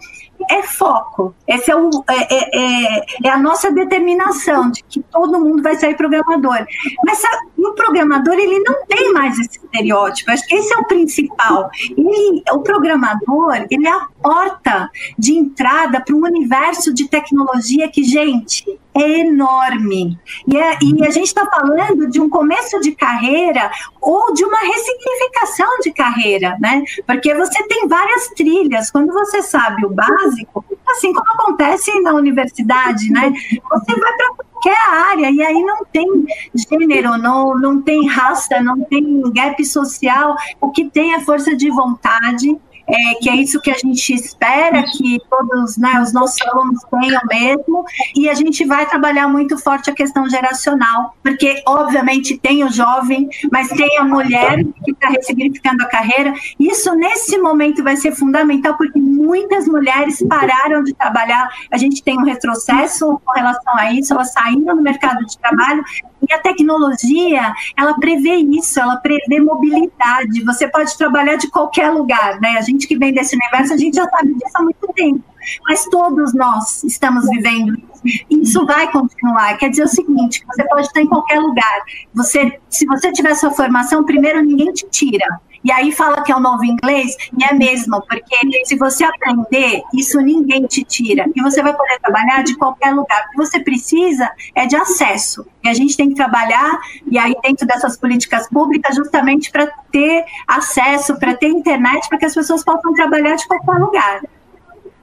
é foco. Essa é, o, é, é, é, é, a nossa determinação de que todo mundo vai sair programador. Mas sabe, o programador ele não tem mais esse estereótipo. Acho que esse é o principal. Ele, o programador ele é a porta de entrada para um universo de tecnologia que, gente, é enorme. E, é, e a gente está falando de um começo de carreira ou de uma ressignificação de carreira, né? Porque você tem várias trilhas. Quando você sabe o básico, assim como acontece na universidade, né? Você vai para qualquer área e aí não tem gênero, não, não tem raça, não tem gap social. O que tem é força de vontade é, que é isso que a gente espera que todos né, os nossos alunos tenham mesmo, e a gente vai trabalhar muito forte a questão geracional, porque obviamente tem o jovem, mas tem a mulher que está ressignificando a carreira. Isso nesse momento vai ser fundamental, porque muitas mulheres pararam de trabalhar, a gente tem um retrocesso com relação a isso, elas saindo do mercado de trabalho, e a tecnologia, ela prevê isso, ela prevê mobilidade. Você pode trabalhar de qualquer lugar, né? A gente que vem desse universo, a gente já sabe disso há muito tempo. Mas todos nós estamos vivendo isso. Isso vai continuar. Quer dizer o seguinte: você pode estar em qualquer lugar. Você, se você tiver sua formação, primeiro ninguém te tira. E aí fala que é o novo inglês, e é mesmo, porque se você aprender, isso ninguém te tira. E você vai poder trabalhar de qualquer lugar. O que você precisa é de acesso. E a gente tem que trabalhar, e aí dentro dessas políticas públicas, justamente para ter acesso, para ter internet, para que as pessoas possam trabalhar de qualquer lugar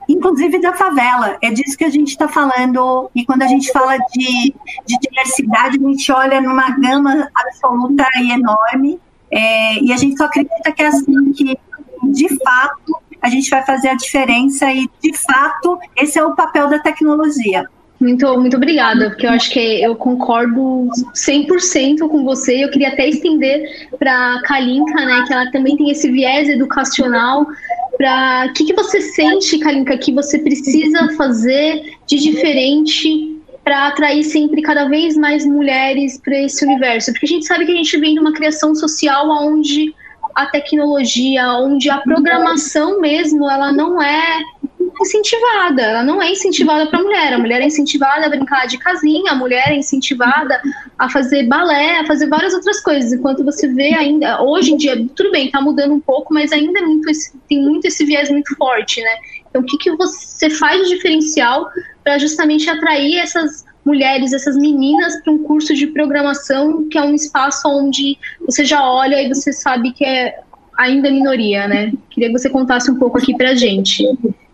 inclusive da favela. É disso que a gente está falando. E quando a gente fala de, de, diversidade, a gente olha numa gama absoluta e enorme. É, e a gente só acredita que é assim que, de fato, a gente vai fazer a diferença e, de fato, esse é o papel da tecnologia. Muito, muito obrigada, porque eu acho que eu concordo 100% com você. Eu queria até estender para a Kalinka, né, que ela também tem esse viés educacional. O que, que você sente, Kalinka, que você precisa fazer de diferente para atrair sempre cada vez mais mulheres para esse universo? Porque a gente sabe que a gente vem de uma criação social onde a tecnologia, onde a programação mesmo, ela não é incentivada, ela não é incentivada para a mulher. A mulher é incentivada a brincar de casinha, a mulher é incentivada a fazer balé, a fazer várias outras coisas. Enquanto você vê ainda, hoje em dia, tudo bem, está mudando um pouco, mas ainda é muito esse, tem muito esse viés muito forte, né? Então, o que, que você faz de diferencial para justamente atrair essas mulheres, essas meninas para um curso de programação que é um espaço onde você já olha e você sabe que é ainda minoria, né? Queria que você contasse um pouco aqui para gente.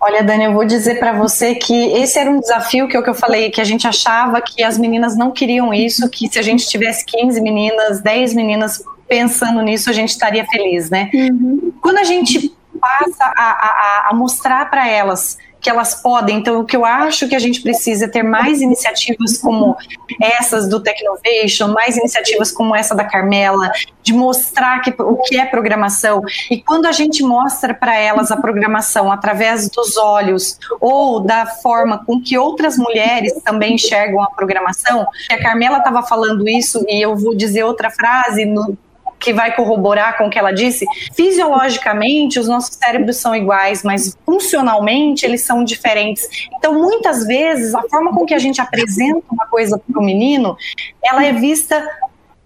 Olha, Dani, eu vou dizer para você que esse era um desafio que é o que eu falei, que a gente achava que as meninas não queriam isso, que se a gente tivesse 15 meninas, 10 meninas pensando nisso, a gente estaria feliz, né? Uhum. Quando a gente passa a, a, a mostrar para elas que elas podem. Então, o que eu acho que a gente precisa é ter mais iniciativas como essas do Technovation, mais iniciativas como essa da Carmela, de mostrar que, o que é programação. E quando a gente mostra para elas a programação através dos olhos ou da forma com que outras mulheres também enxergam a programação, a Carmela estava falando isso e eu vou dizer outra frase no, que vai corroborar com o que ela disse, fisiologicamente os nossos cérebros são iguais, mas funcionalmente eles são diferentes. Então, muitas vezes, a forma com que a gente apresenta uma coisa para o menino, ela é vista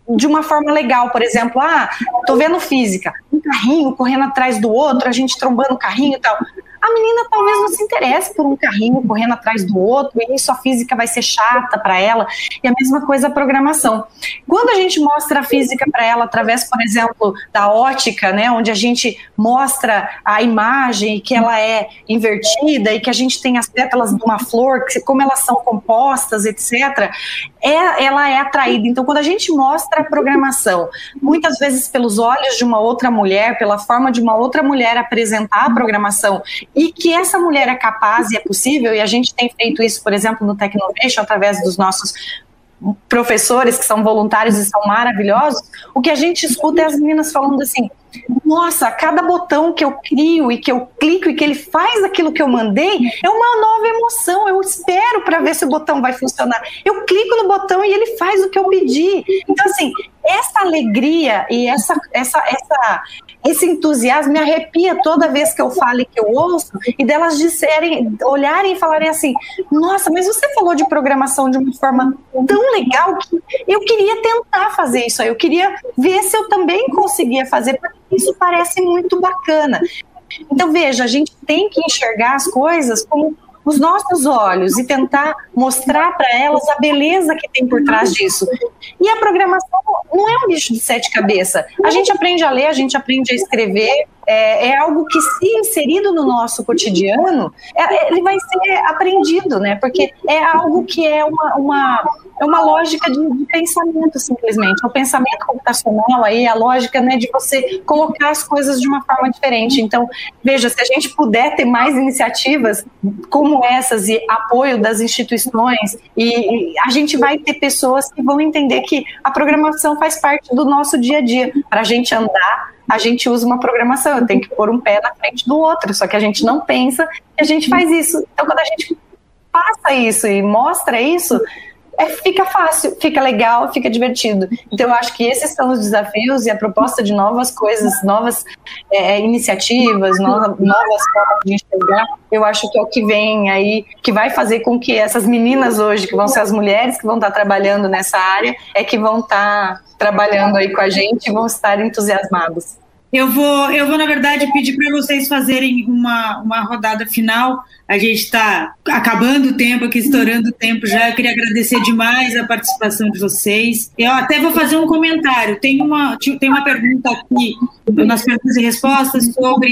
de uma forma legal, por exemplo, ah, tô vendo física, um carrinho correndo atrás do outro, a gente trombando o carrinho e tal a menina talvez não se interesse por um carrinho correndo atrás do outro, e isso a física vai ser chata para ela, e a mesma coisa a programação. Quando a gente mostra a física para ela através, por exemplo, da ótica, né, onde a gente mostra a imagem que ela é invertida e que a gente tem as pétalas de uma flor, como elas são compostas, etc., é, ela é atraída. Então, quando a gente mostra a programação, muitas vezes pelos olhos de uma outra mulher, pela forma de uma outra mulher apresentar a programação, e que essa mulher é capaz e é possível, e a gente tem feito isso, por exemplo, no Tecnovation, através dos nossos professores que são voluntários e são maravilhosos, o que a gente escuta é as meninas falando assim: nossa, cada botão que eu crio e que eu clico e que ele faz aquilo que eu mandei é uma nova emoção. Eu espero para ver se o botão vai funcionar. Eu clico no botão e ele faz o que eu pedi. Então, assim, essa alegria e essa, essa, essa, esse entusiasmo me arrepia toda vez que eu falo e que eu ouço, e delas disserem, olharem e falarem assim: nossa, mas você falou de programação de uma forma tão legal que eu queria tentar fazer isso aí, eu queria ver se eu também conseguia fazer, porque isso parece muito bacana. Então, veja, a gente tem que enxergar as coisas como os nossos olhos e tentar mostrar para elas a beleza que tem por trás disso. E a programação não é um bicho de sete cabeças. A gente aprende a ler, a gente aprende a escrever, é, é, algo que, se inserido no nosso cotidiano, é, ele vai ser aprendido, né? Porque é algo que é uma, uma, é uma lógica de, de pensamento, simplesmente. O pensamento computacional aí, a lógica né, de você colocar as coisas de uma forma diferente. Então, veja, se a gente puder ter mais iniciativas como essas e apoio das instituições, e, e a gente vai ter pessoas que vão entender que a programação faz parte do nosso dia a dia, para a gente andar a gente usa uma programação, eu tenho que pôr um pé na frente do outro, só que a gente não pensa e a gente faz isso. Então, quando a gente passa isso e mostra isso, é, fica fácil, fica legal, fica divertido. Então, eu acho que esses são os desafios e a proposta de novas coisas, novas é, iniciativas, novas, formas de enxergar, eu acho que é o que vem aí, que vai fazer com que essas meninas hoje, que vão ser as mulheres que vão estar trabalhando nessa área, é que vão estar trabalhando aí com a gente e vão estar entusiasmados. Eu vou, eu vou, na verdade, pedir para vocês fazerem uma, uma rodada final. A gente está acabando o tempo aqui, estourando o tempo já. Eu queria agradecer demais a participação de vocês. Eu até vou fazer um comentário. Tem uma, tem uma pergunta aqui nas perguntas e respostas sobre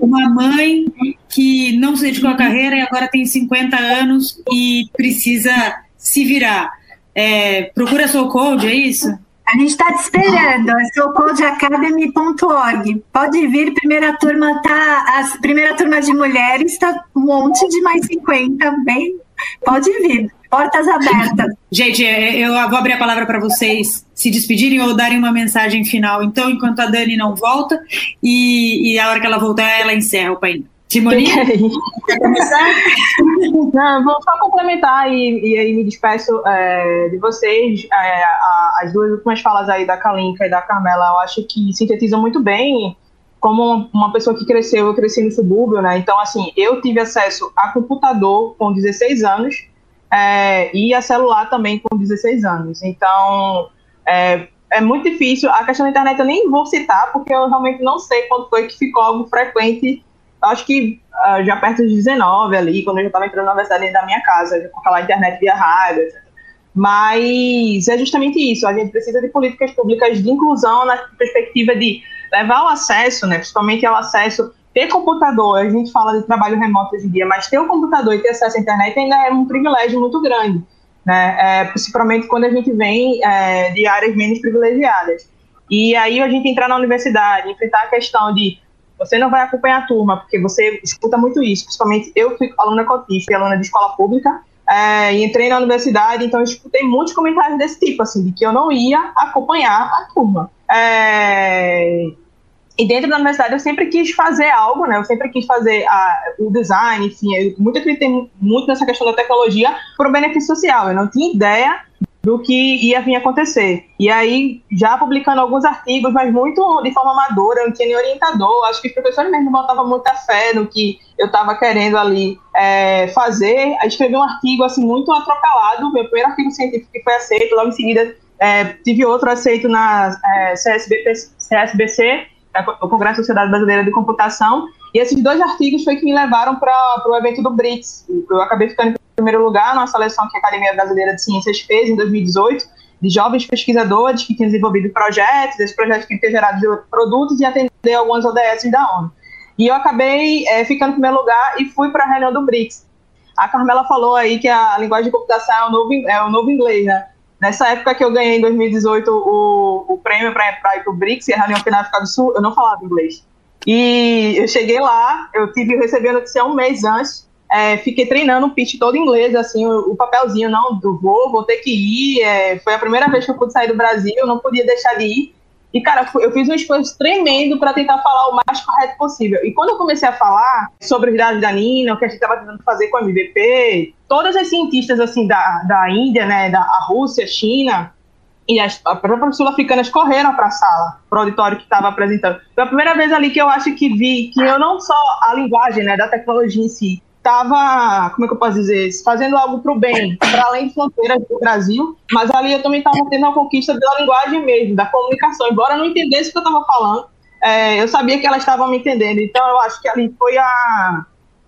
uma mãe que não se dedicou à carreira e agora tem 50 anos e precisa se virar. É, procura Code, é isso? A gente está te esperando, é soulcodeacademy.org. Pode vir, primeira turma tá. A primeira turma de mulheres está um monte de mais 50, bem. Pode vir, portas abertas. Gente, é, eu vou abrir a palavra para vocês se despedirem ou darem uma mensagem final. Então, enquanto a Dani não volta, e, e a hora que ela voltar, ela encerra o painel. Simone, quer começar? Não, vou só complementar e, e aí me despeço é, de vocês. É, a, as duas últimas falas aí da Kalinka e da Carmela, eu acho que sintetizam muito bem como uma pessoa que cresceu, eu cresci no subúrbio, né? Então, assim, eu tive acesso a computador com 16 anos é, e a celular também com 16 anos. Então, é, é muito difícil. A questão da internet eu nem vou citar, porque eu realmente não sei quando foi que ficou algo frequente acho que uh, já perto de 19 ali, quando eu já estava entrando na universidade da minha casa, com aquela internet via rádio, etc. Mas é justamente isso, a gente precisa de políticas públicas de inclusão na perspectiva de levar o acesso, né, principalmente ao acesso, ter computador, a gente fala de trabalho remoto hoje em dia, mas ter o um computador e ter acesso à internet ainda é um privilégio muito grande, né, é, principalmente quando a gente vem é, de áreas menos privilegiadas. E aí a gente entrar na universidade, enfrentar a questão de você não vai acompanhar a turma, porque você escuta muito isso. Principalmente eu fui aluna cotista e aluna de escola pública, é, e entrei na universidade, então eu escutei muitos comentários desse tipo, assim, de que eu não ia acompanhar a turma. É, e dentro da universidade eu sempre quis fazer algo, né? Eu sempre quis fazer a, o design, enfim, eu muito acreditei muito nessa questão da tecnologia para o benefício social. Eu não tinha ideia do que ia vir acontecer. E aí, já publicando alguns artigos, mas muito de forma amadora, não tinha nem orientador, acho que os professores mesmo botavam muita fé no que eu estava querendo ali é, fazer. Aí escrevi um artigo, assim, muito atropelado, meu primeiro artigo científico que foi aceito, logo em seguida é, tive outro aceito na é, CSBC, o Congresso da Sociedade Brasileira de Computação, e esses dois artigos foi que me levaram para o evento do BRICS. Eu acabei ficando primeiro lugar na seleção que a Academia Brasileira de Ciências fez em 2018, de jovens pesquisadores que tinham desenvolvido projetos, esses projetos que tinham gerado produtos e atender algumas ODS da ONU. E eu acabei é, ficando em primeiro lugar e fui para a reunião do BRICS. A Carmela falou aí que a linguagem de computação é o novo, é o novo inglês, né? Nessa época que eu ganhei em 2018 o, o prêmio para ir para o BRICS, a reunião aqui na África do Sul, eu não falava inglês. E eu cheguei lá, eu tive recebi a notícia um mês antes, é, fiquei treinando o pitch todo em inglês, assim, o, o, papelzinho, não, do vou, vou ter que ir. É, foi a primeira vez que eu pude sair do Brasil, não podia deixar de ir. E, cara, eu fiz um esforço tremendo para tentar falar o mais correto possível. E quando eu comecei a falar sobre os dados da Nina, o que a gente estava tentando fazer com a MVP, todas as cientistas, assim, da, da Índia, né, da Rússia, China, e as próprias sul-africanas correram para a sala, para o auditório que estava apresentando. Foi a primeira vez ali que eu acho que vi que eu não só a linguagem, né, da tecnologia em si, estava, como é que eu posso dizer, fazendo algo para o bem, para além de fronteiras do Brasil, mas ali eu também estava tendo a conquista da linguagem mesmo, da comunicação. Embora eu não entendesse o que eu estava falando, é, eu sabia que elas estavam me entendendo. Então eu acho que ali foi a,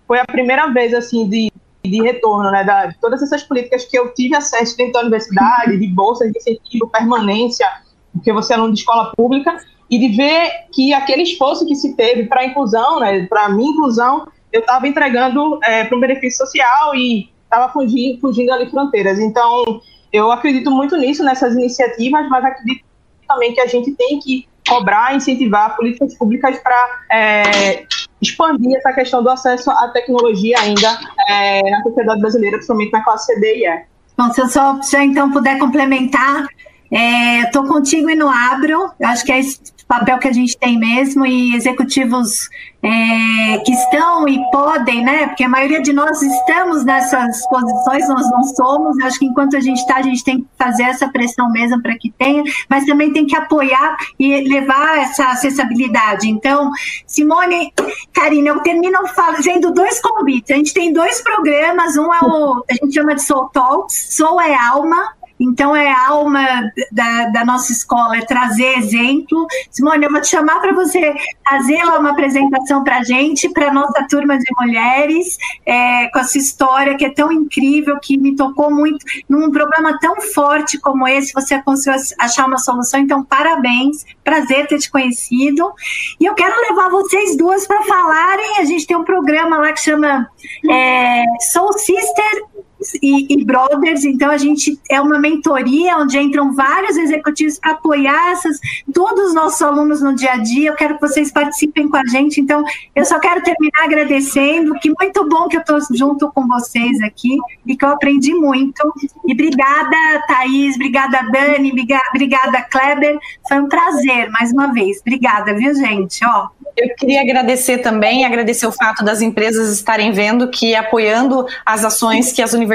foi a primeira vez, assim, de de retorno, né, da, de todas essas políticas que eu tive acesso dentro da universidade, de bolsas de incentivo, permanência, porque você é aluno de escola pública, e de ver que aquele esforço que se teve para a inclusão, né, para a minha inclusão, eu estava entregando é, para um benefício social e estava fugindo, fugindo ali fronteiras. Então, eu acredito muito nisso, nessas iniciativas, mas acredito também que a gente tem que cobrar, incentivar políticas públicas para é, expandir essa questão do acesso à tecnologia ainda é, na sociedade brasileira, principalmente na classe C, D e E. Bom, se eu só já então puder complementar, Estou é, contigo e no Abro, acho que é papel que a gente tem mesmo, e executivos é, que estão e podem, né? Porque a maioria de nós estamos nessas posições, nós não somos. Acho que enquanto a gente está, a gente tem que fazer essa pressão mesmo para que tenha, mas também tem que apoiar e levar essa acessibilidade. Então, Simone, Karina, eu termino fazendo dois convites. A gente tem dois programas, um é o, a gente chama de Soul Talks, Soul é alma, então, é a alma da, da nossa escola, é trazer exemplo. Simone, eu vou te chamar para você fazer lá uma apresentação para a gente, para a nossa turma de mulheres, é, com essa história que é tão incrível, que me tocou muito, num problema tão forte como esse, você conseguiu achar uma solução. Então, parabéns, prazer ter te conhecido. E eu quero levar vocês duas para falarem. A gente tem um programa lá que chama é, Soul Sister e, e, Brothers, então a gente é uma mentoria onde entram vários executivos para apoiar essas, todos os nossos alunos no dia a dia. Eu quero que vocês participem com a gente, então eu só quero terminar agradecendo, que muito bom que eu estou junto com vocês aqui e que eu aprendi muito. E obrigada, Thaís, obrigada, Dani, obrigada, Kleber. Foi um prazer, mais uma vez. Obrigada, viu, gente? Ó, eu queria agradecer também, agradecer o fato das empresas estarem vendo que apoiando as ações que as universidades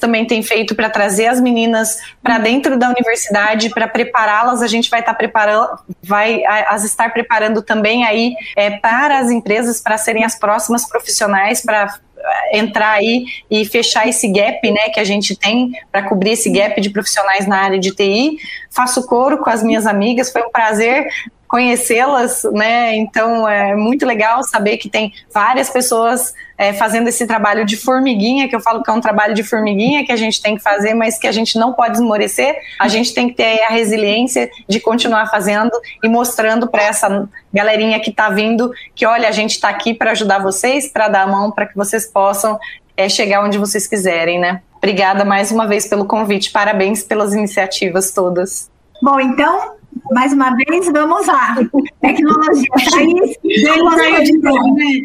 também têm feito para trazer as meninas para dentro da universidade, para prepará-las, a gente vai estar tá preparando, vai as estar preparando também aí é, para as empresas para serem as próximas profissionais para é, entrar aí e fechar esse gap, né, que a gente tem para cobrir esse gap de profissionais na área de TI. Faço coro com as minhas amigas, foi um prazer conhecê-las, né? Então é muito legal saber que tem várias pessoas é, fazendo esse trabalho de formiguinha, que eu falo que é um trabalho de formiguinha que a gente tem que fazer, mas que a gente não pode esmorecer. A gente tem que ter a resiliência de continuar fazendo e mostrando para essa galerinha que está vindo que, olha, a gente está aqui para ajudar vocês, para dar a mão para que vocês possam é, chegar onde vocês quiserem, né? Obrigada mais uma vez pelo convite, parabéns pelas iniciativas todas. Bom, então, mais uma vez, vamos lá. Tecnologia, Thaís. Thaís de novo, né?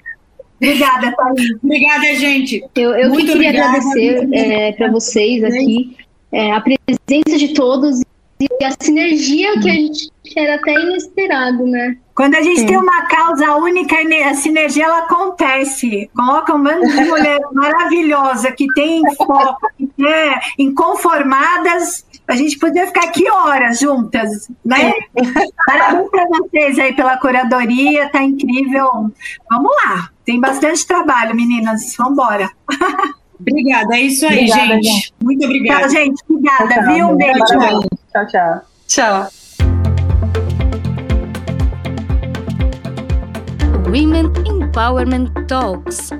Obrigada, Thaís. Obrigada, gente. Eu, eu Muito queria obrigada. agradecer é, para vocês aqui é, a presença de todos e a sinergia que a gente era até inesperado, né? Quando a gente Sim. tem uma causa única, a sinergia ela acontece. Coloca um bando de mulher maravilhosa que tem foco, é, inconformadas a gente podia ficar aqui horas juntas, né? Parabéns para vocês aí pela curadoria, tá incrível. Vamos lá, tem bastante trabalho, meninas. Vamos embora. Obrigada, é isso aí, obrigada, gente. gente. Muito obrigada. Tchau, gente. Obrigada, tchau, viu? Um beijo. Tchau, tchau. Tchau. Women Empowerment Talks